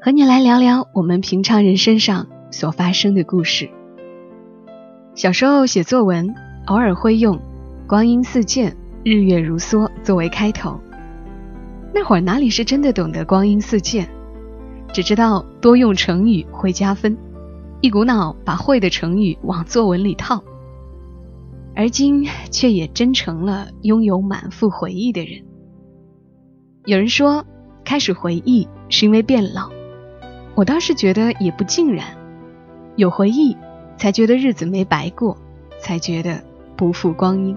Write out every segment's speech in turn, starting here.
和你来聊聊我们平常人身上所发生的故事。小时候写作文，偶尔会用“光阴似箭，日月如梭”作为开头。那会儿哪里是真的懂得“光阴似箭”，只知道多用成语会加分。一股脑把会的成语往作文里套，而今却也真成了拥有满腹回忆的人。有人说，开始回忆是因为变老，我倒是觉得也不尽然。有回忆，才觉得日子没白过，才觉得不负光阴。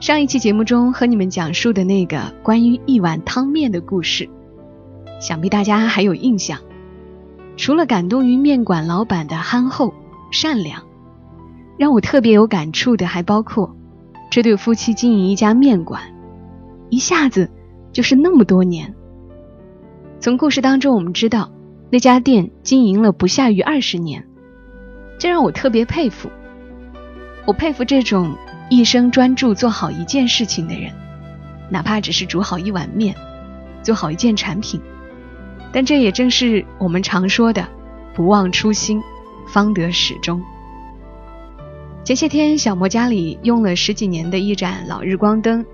上一期节目中和你们讲述的那个关于一碗汤面的故事，想必大家还有印象。除了感动于面馆老板的憨厚善良，让我特别有感触的还包括这对夫妻经营一家面馆，一下子就是那么多年。从故事当中我们知道，那家店经营了不下于二十年，这让我特别佩服。我佩服这种一生专注做好一件事情的人，哪怕只是煮好一碗面，做好一件产品。但这也正是我们常说的“不忘初心，方得始终”。前些天，小莫家里用了十几年的一盏老日光灯，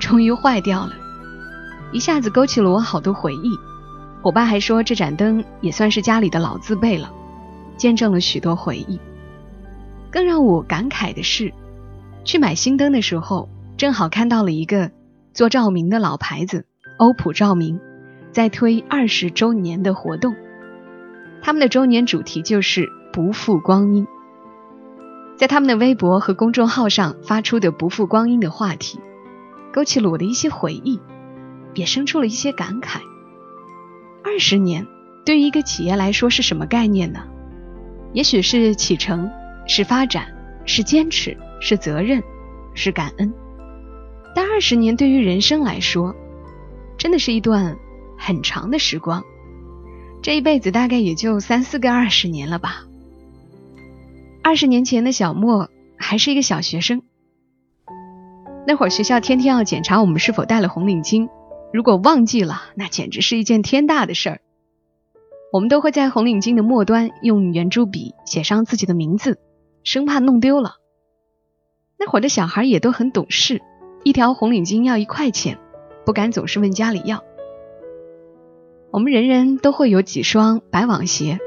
终于坏掉了，一下子勾起了我好多回忆。我爸还说，这盏灯也算是家里的老字辈了，见证了许多回忆。更让我感慨的是，去买新灯的时候，正好看到了一个做照明的老牌子——欧普照明。在推二十周年的活动，他们的周年主题就是不负光阴。在他们的微博和公众号上发出的“不负光阴”的话题，勾起了我的一些回忆，也生出了一些感慨。二十年对于一个企业来说是什么概念呢？也许是启程，是发展，是坚持，是责任，是感恩。但二十年对于人生来说，真的是一段。很长的时光，这一辈子大概也就三四个二十年了吧。二十年前的小莫还是一个小学生，那会儿学校天天要检查我们是否戴了红领巾，如果忘记了，那简直是一件天大的事儿。我们都会在红领巾的末端用圆珠笔写上自己的名字，生怕弄丢了。那会儿的小孩也都很懂事，一条红领巾要一块钱，不敢总是问家里要。我们人人都会有几双白网鞋，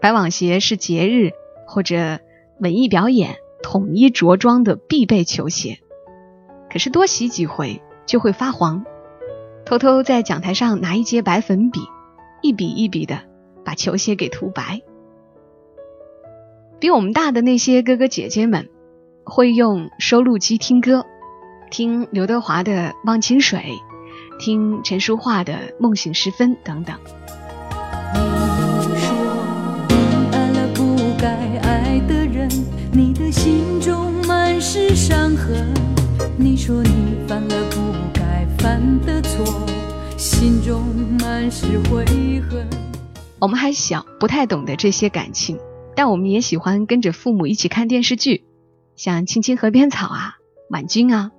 白网鞋是节日或者文艺表演统一着装的必备球鞋。可是多洗几回就会发黄，偷偷在讲台上拿一节白粉笔，一笔一笔的把球鞋给涂白。比我们大的那些哥哥姐姐们，会用收录机听歌，听刘德华的《忘情水》。听陈淑桦的《梦醒时分》等等。你说你爱了不该爱的人，你的心中满是伤痕。你说你犯了不犯的错，心中满是悔恨。我们还小，不太懂得这些感情，但我们也喜欢跟着父母一起看电视剧，像《青青河边草》啊，《婉君》啊，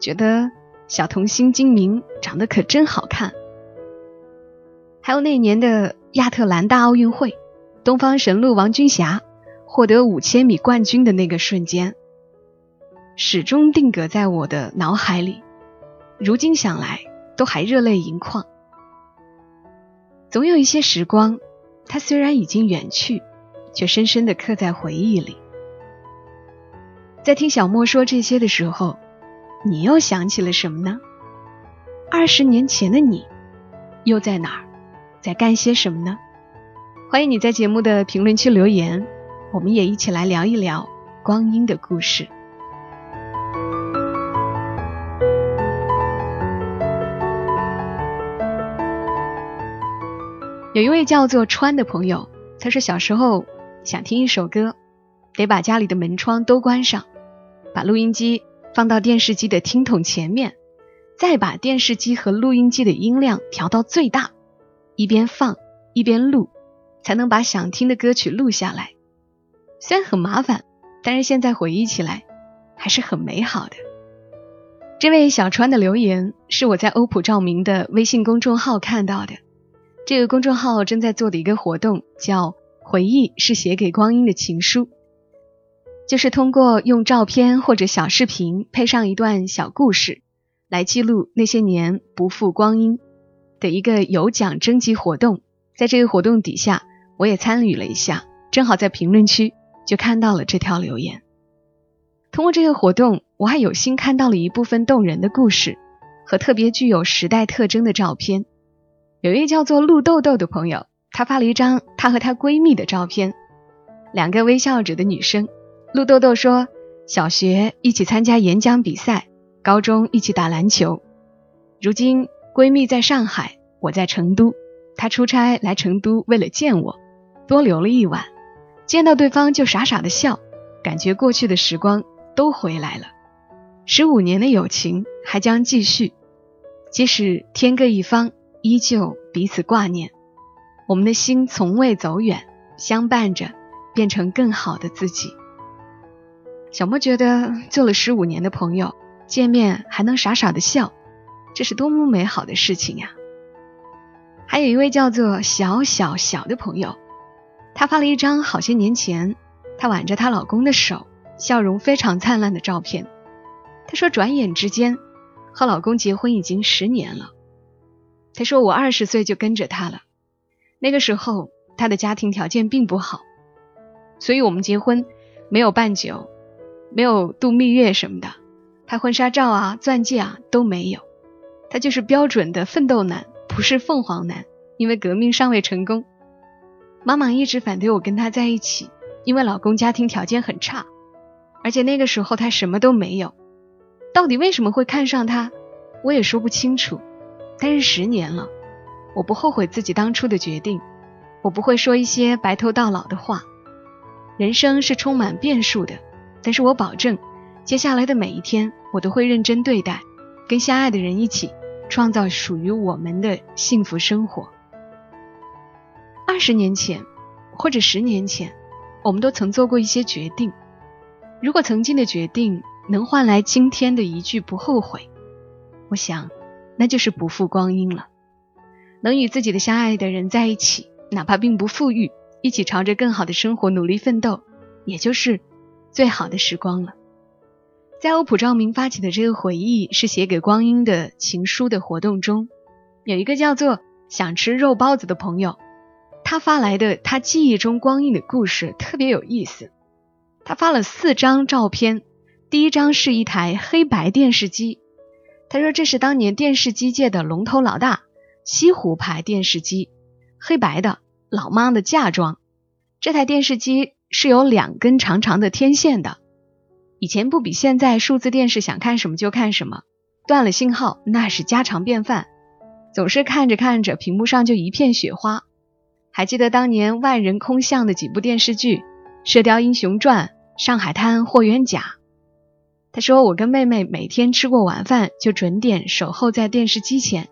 觉得。小童星金明长得可真好看，还有那年的亚特兰大奥运会，东方神鹿王军霞获得五千米冠军的那个瞬间，始终定格在我的脑海里，如今想来都还热泪盈眶。总有一些时光，它虽然已经远去，却深深的刻在回忆里。在听小莫说这些的时候。你又想起了什么呢？二十年前的你，又在哪儿，在干些什么呢？欢迎你在节目的评论区留言，我们也一起来聊一聊光阴的故事。有一位叫做川的朋友，他说小时候想听一首歌，得把家里的门窗都关上，把录音机放到电视机的听筒前面，再把电视机和录音机的音量调到最大，一边放一边录，才能把想听的歌曲录下来。虽然很麻烦，但是现在回忆起来还是很美好的。这位小川的留言是我在欧普照明的微信公众号看到的。这个公众号正在做的一个活动叫“回忆是写给光阴的情书”，就是通过用照片或者小视频配上一段小故事，来记录那些年不负光阴的一个有奖征集活动。在这个活动底下，我也参与了一下，正好在评论区就看到了这条留言。通过这个活动，我还有幸看到了一部分动人的故事和特别具有时代特征的照片。有一位叫做陆豆豆的朋友，她发了一张她和她闺蜜的照片，两个微笑着的女生。陆豆豆说：“小学一起参加演讲比赛，高中一起打篮球。如今闺蜜在上海，我在成都。她出差来成都，为了见我，多留了一晚。见到对方就傻傻的笑，感觉过去的时光。”都回来了，十五年的友情还将继续，即使天各一方，依旧彼此挂念。我们的心从未走远，相伴着，变成更好的自己。小莫觉得做了十五年的朋友，见面还能傻傻的笑，这是多么美好的事情呀！还有一位叫做小小小的朋友，她发了一张好些年前她挽着她老公的手。笑容非常灿烂的照片。她说：“转眼之间，和老公结婚已经十年了。”他说：“我二十岁就跟着他了，那个时候他的家庭条件并不好，所以我们结婚没有办酒，没有度蜜月什么的，拍婚纱照啊、钻戒啊都没有。他就是标准的奋斗男，不是凤凰男。因为革命尚未成功，妈妈一直反对我跟他在一起，因为老公家庭条件很差。”而且那个时候他什么都没有，到底为什么会看上他，我也说不清楚。但是十年了，我不后悔自己当初的决定，我不会说一些白头到老的话。人生是充满变数的，但是我保证，接下来的每一天我都会认真对待，跟相爱的人一起创造属于我们的幸福生活。二十年前，或者十年前，我们都曾做过一些决定。如果曾经的决定能换来今天的一句不后悔，我想，那就是不负光阴了。能与自己的相爱的人在一起，哪怕并不富裕，一起朝着更好的生活努力奋斗，也就是最好的时光了。在欧普照明发起的这个回忆是写给光阴的情书的活动中，有一个叫做想吃肉包子的朋友，他发来的他记忆中光阴的故事特别有意思。他发了四张照片，第一张是一台黑白电视机，他说这是当年电视机界的龙头老大，西湖牌电视机，黑白的，老妈的嫁妆。这台电视机是有两根长长的天线的，以前不比现在数字电视想看什么就看什么，断了信号那是家常便饭，总是看着看着屏幕上就一片雪花。还记得当年万人空巷的几部电视剧，《射雕英雄传》。上海滩霍元甲，他说：“我跟妹妹每天吃过晚饭就准点守候在电视机前，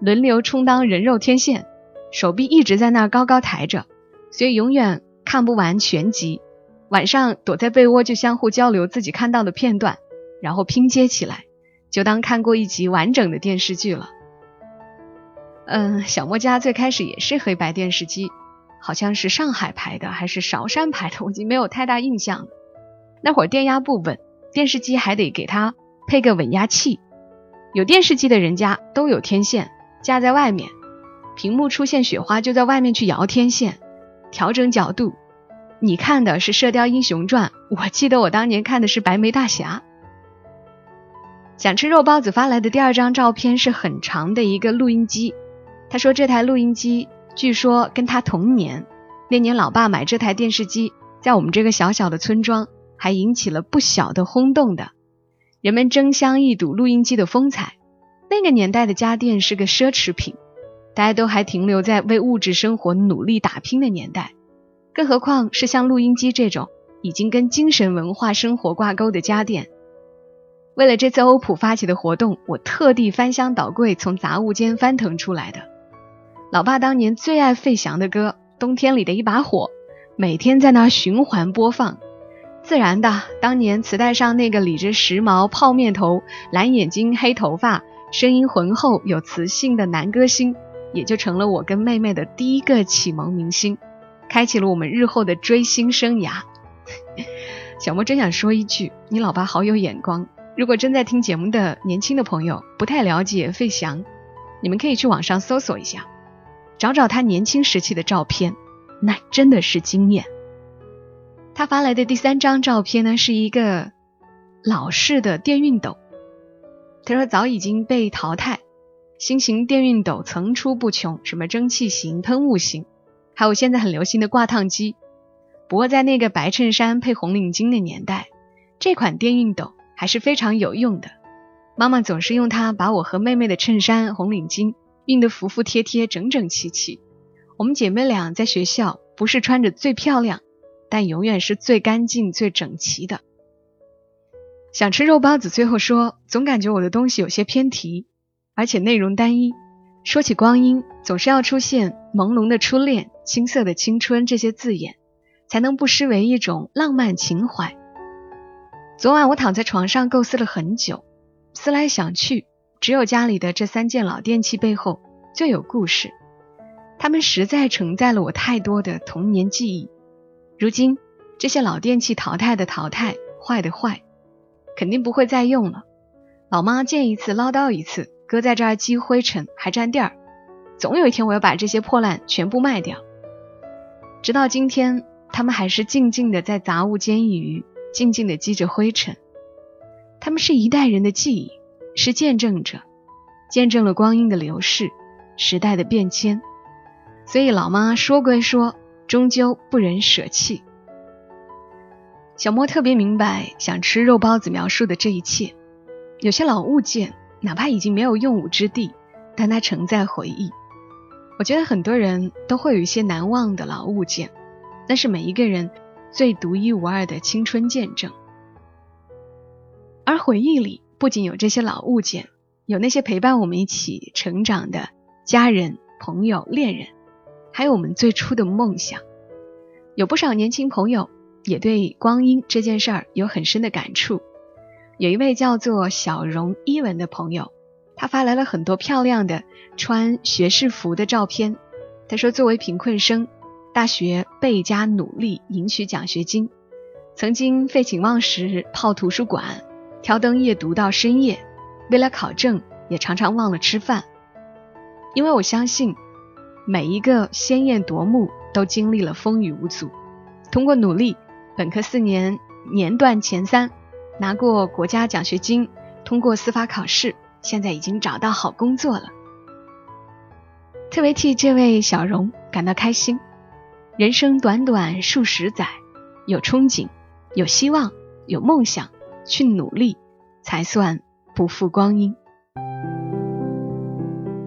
轮流充当人肉天线，手臂一直在那儿高高抬着，所以永远看不完全集。晚上躲在被窝就相互交流自己看到的片段，然后拼接起来，就当看过一集完整的电视剧了。”嗯，小莫家最开始也是黑白电视机，好像是上海牌的还是韶山牌的，我已经没有太大印象了。那会儿电压不稳，电视机还得给它配个稳压器。有电视机的人家都有天线架在外面，屏幕出现雪花就在外面去摇天线，调整角度。你看的是《射雕英雄传》，我记得我当年看的是《白眉大侠》。想吃肉包子发来的第二张照片是很长的一个录音机，他说这台录音机据说跟他同年，那年老爸买这台电视机，在我们这个小小的村庄。还引起了不小的轰动的，人们争相一睹录音机的风采。那个年代的家电是个奢侈品，大家都还停留在为物质生活努力打拼的年代，更何况是像录音机这种已经跟精神文化生活挂钩的家电。为了这次欧普发起的活动，我特地翻箱倒柜，从杂物间翻腾出来的。老爸当年最爱费翔的歌《冬天里的一把火》，每天在那循环播放。自然的，当年磁带上那个理着时髦泡面头、蓝眼睛、黑头发、声音浑厚有磁性的男歌星，也就成了我跟妹妹的第一个启蒙明星，开启了我们日后的追星生涯。小莫真想说一句，你老爸好有眼光。如果正在听节目的年轻的朋友不太了解费翔，你们可以去网上搜索一下，找找他年轻时期的照片，那真的是惊艳。他发来的第三张照片呢，是一个老式的电熨斗。他说早已经被淘汰，新型电熨斗层出不穷，什么蒸汽型、喷雾型，还有现在很流行的挂烫机。不过在那个白衬衫配红领巾的年代，这款电熨斗还是非常有用的。妈妈总是用它把我和妹妹的衬衫、红领巾熨得服服帖帖、整整齐齐。我们姐妹俩在学校不是穿着最漂亮。但永远是最干净、最整齐的。想吃肉包子，最后说总感觉我的东西有些偏题，而且内容单一。说起光阴，总是要出现朦胧的初恋、青涩的青春这些字眼，才能不失为一种浪漫情怀。昨晚我躺在床上构思了很久，思来想去，只有家里的这三件老电器背后最有故事，它们实在承载了我太多的童年记忆。如今这些老电器淘汰的淘汰，坏的坏，肯定不会再用了。老妈见一次唠叨一次，搁在这儿积灰尘还占地儿。总有一天我要把这些破烂全部卖掉。直到今天，他们还是静静的在杂物间一隅，静静的积着灰尘。他们是一代人的记忆，是见证者，见证了光阴的流逝，时代的变迁。所以老妈说归说。终究不忍舍弃。小莫特别明白想吃肉包子描述的这一切。有些老物件，哪怕已经没有用武之地，但它承载回忆。我觉得很多人都会有一些难忘的老物件，那是每一个人最独一无二的青春见证。而回忆里不仅有这些老物件，有那些陪伴我们一起成长的家人、朋友、恋人。还有我们最初的梦想，有不少年轻朋友也对光阴这件事儿有很深的感触。有一位叫做小荣伊文的朋友，他发来了很多漂亮的穿学士服的照片。他说，作为贫困生，大学倍加努力赢取奖学金，曾经废寝忘食泡图书馆，挑灯夜读到深夜，为了考证也常常忘了吃饭。因为我相信。每一个鲜艳夺目都经历了风雨无阻，通过努力，本科四年年段前三，拿过国家奖学金，通过司法考试，现在已经找到好工作了。特别替这位小荣感到开心。人生短短数十载，有憧憬，有希望，有梦想，去努力，才算不负光阴。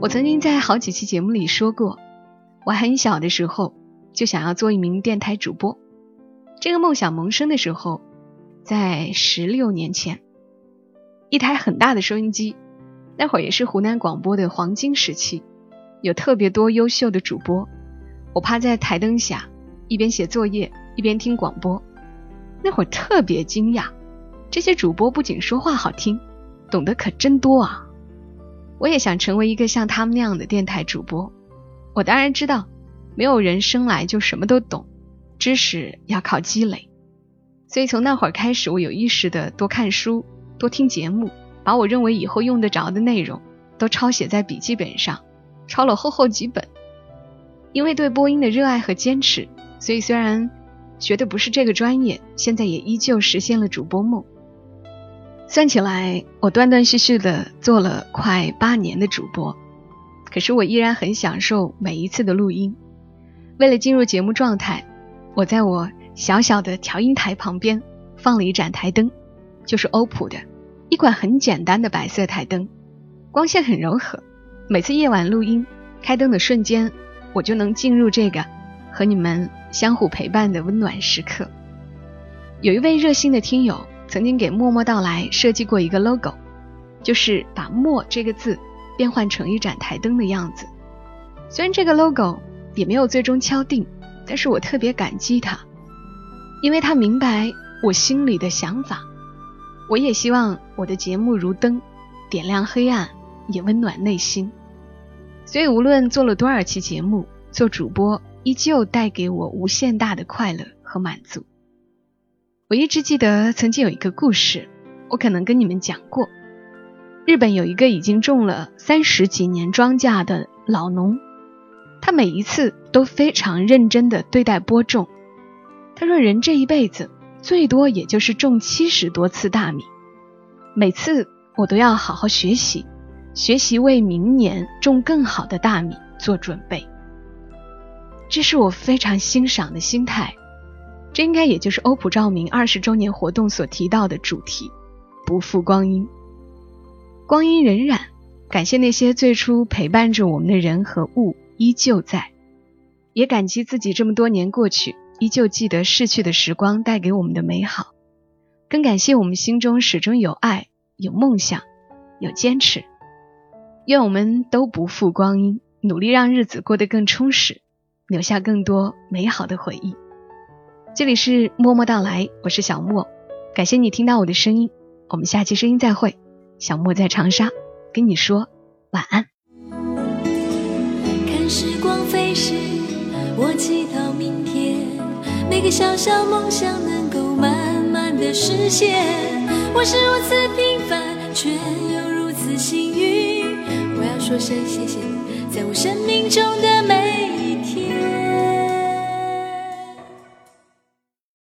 我曾经在好几期节目里说过。我很小的时候就想要做一名电台主播，这个梦想萌生的时候，在十六年前，一台很大的收音机，那会儿也是湖南广播的黄金时期，有特别多优秀的主播。我趴在台灯下，一边写作业一边听广播，那会儿特别惊讶，这些主播不仅说话好听，懂得可真多啊！我也想成为一个像他们那样的电台主播。我当然知道，没有人生来就什么都懂，知识要靠积累。所以从那会儿开始，我有意识的多看书、多听节目，把我认为以后用得着的内容都抄写在笔记本上，抄了厚厚几本。因为对播音的热爱和坚持，所以虽然学的不是这个专业，现在也依旧实现了主播梦。算起来，我断断续续的做了快八年的主播。可是我依然很享受每一次的录音。为了进入节目状态，我在我小小的调音台旁边放了一盏台灯，就是欧普的一款很简单的白色台灯，光线很柔和。每次夜晚录音开灯的瞬间，我就能进入这个和你们相互陪伴的温暖时刻。有一位热心的听友曾经给“默默到来”设计过一个 logo，就是把“默”这个字变换成一盏台灯的样子。虽然这个 logo 也没有最终敲定，但是我特别感激他，因为他明白我心里的想法。我也希望我的节目如灯，点亮黑暗，也温暖内心。所以，无论做了多少期节目，做主播依旧带给我无限大的快乐和满足。我一直记得曾经有一个故事，我可能跟你们讲过。日本有一个已经种了三十几年庄稼的老农，他每一次都非常认真的对待播种。他说：“人这一辈子最多也就是种七十多次大米，每次我都要好好学习。”学习为明年种更好的大米做准备，这是我非常欣赏的心态。这应该也就是欧普照明二十周年活动所提到的主题：不负光阴。光阴荏苒，感谢那些最初陪伴着我们的人和物依旧在，也感激自己这么多年过去，依旧记得逝去的时光带给我们的美好，更感谢我们心中始终有爱、有梦想、有坚持。愿我们都不负光阴，努力让日子过得更充实，留下更多美好的回忆。这里是默默到来，我是小莫，感谢你听到我的声音，我们下期声音再会。小莫在长沙跟你说晚安。看时光飞逝，我祈祷明天每个小小梦想能够慢慢的实现。我是如此平凡，却又如此幸运。我要说声谢谢，在我生命中的每。